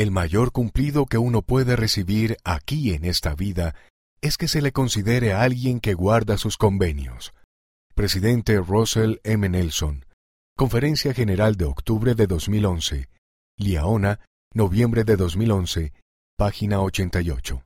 El mayor cumplido que uno puede recibir aquí en esta vida es que se le considere a alguien que guarda sus convenios. Presidente Russell M. Nelson. Conferencia General de octubre de 2011. Liaona, noviembre de 2011, página 88.